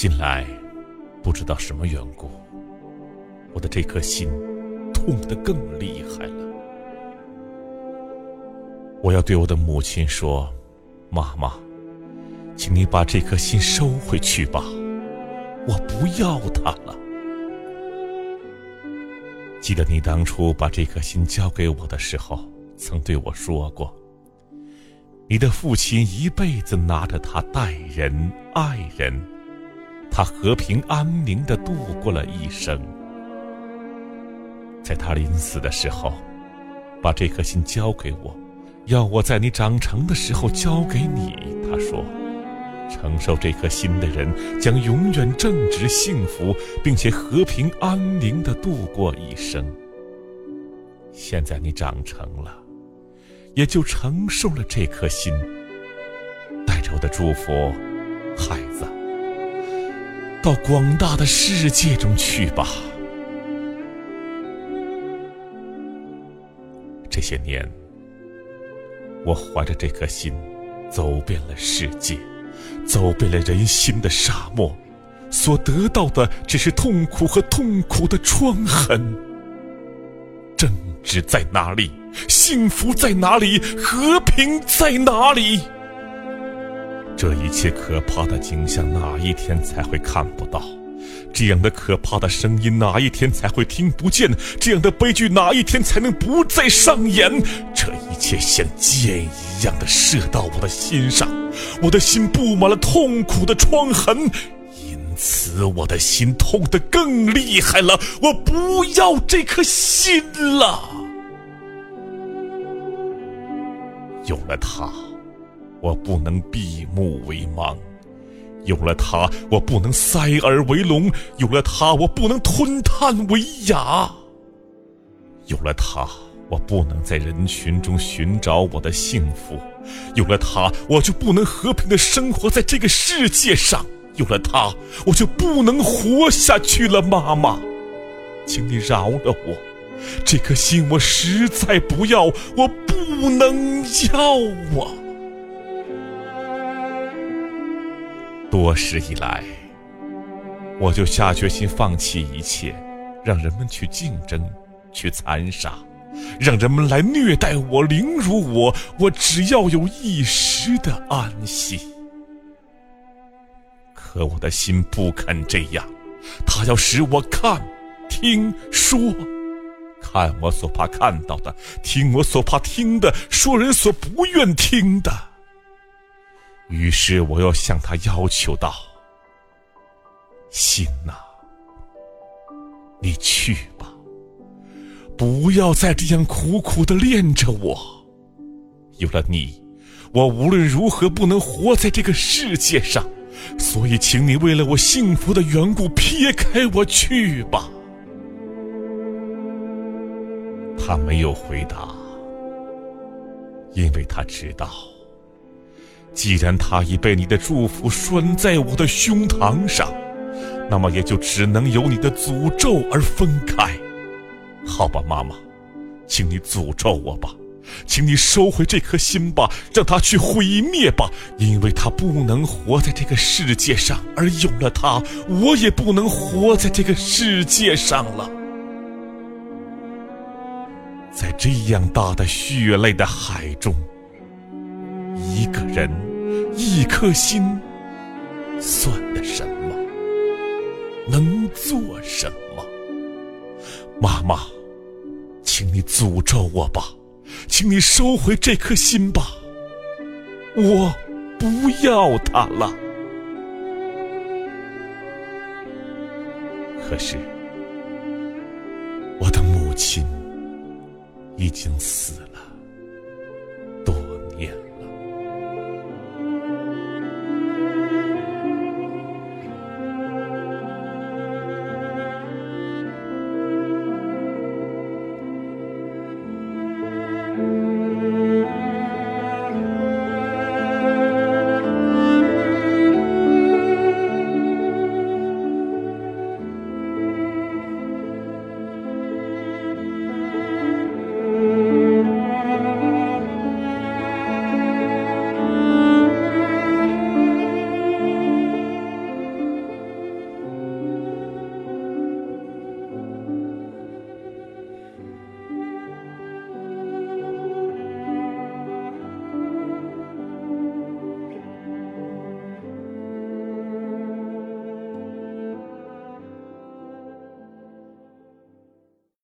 近来，不知道什么缘故，我的这颗心痛得更厉害了。我要对我的母亲说：“妈妈，请你把这颗心收回去吧，我不要它了。”记得你当初把这颗心交给我的时候，曾对我说过：“你的父亲一辈子拿着它待人爱人。”他和平安宁的度过了一生，在他临死的时候，把这颗心交给我，要我在你长成的时候交给你。他说：“承受这颗心的人将永远正直幸福，并且和平安宁的度过一生。”现在你长成了，也就承受了这颗心。带着我的祝福，孩子。到广大的世界中去吧。这些年，我怀着这颗心，走遍了世界，走遍了人心的沙漠，所得到的只是痛苦和痛苦的创痕。政治在哪里？幸福在哪里？和平在哪里？这一切可怕的景象，哪一天才会看不到？这样的可怕的声音，哪一天才会听不见？这样的悲剧，哪一天才能不再上演？这一切像箭一样的射到我的心上，我的心布满了痛苦的创痕，因此我的心痛得更厉害了。我不要这颗心了，有了它。我不能闭目为盲，有了它，我不能塞耳为聋；有了它，我不能吞炭为哑；有了它，我不能在人群中寻找我的幸福；有了它，我就不能和平的生活在这个世界上；有了它，我就不能活下去了。妈妈，请你饶了我，这颗心我实在不要，我不能要啊！多时以来，我就下决心放弃一切，让人们去竞争，去残杀，让人们来虐待我、凌辱我，我只要有一时的安息。可我的心不肯这样，他要使我看、听、说，看我所怕看到的，听我所怕听的，说人所不愿听的。于是我又向他要求道：“心呐，你去吧，不要再这样苦苦的恋着我。有了你，我无论如何不能活在这个世界上。所以，请你为了我幸福的缘故，撇开我去吧。”他没有回答，因为他知道。既然他已被你的祝福拴在我的胸膛上，那么也就只能由你的诅咒而分开。好吧，妈妈，请你诅咒我吧，请你收回这颗心吧，让它去毁灭吧，因为它不能活在这个世界上，而有了它，我也不能活在这个世界上了。在这样大的血泪的海中。一个人，一颗心，算得什么？能做什么？妈妈，请你诅咒我吧，请你收回这颗心吧，我不要它了。可是，我的母亲。已经死了。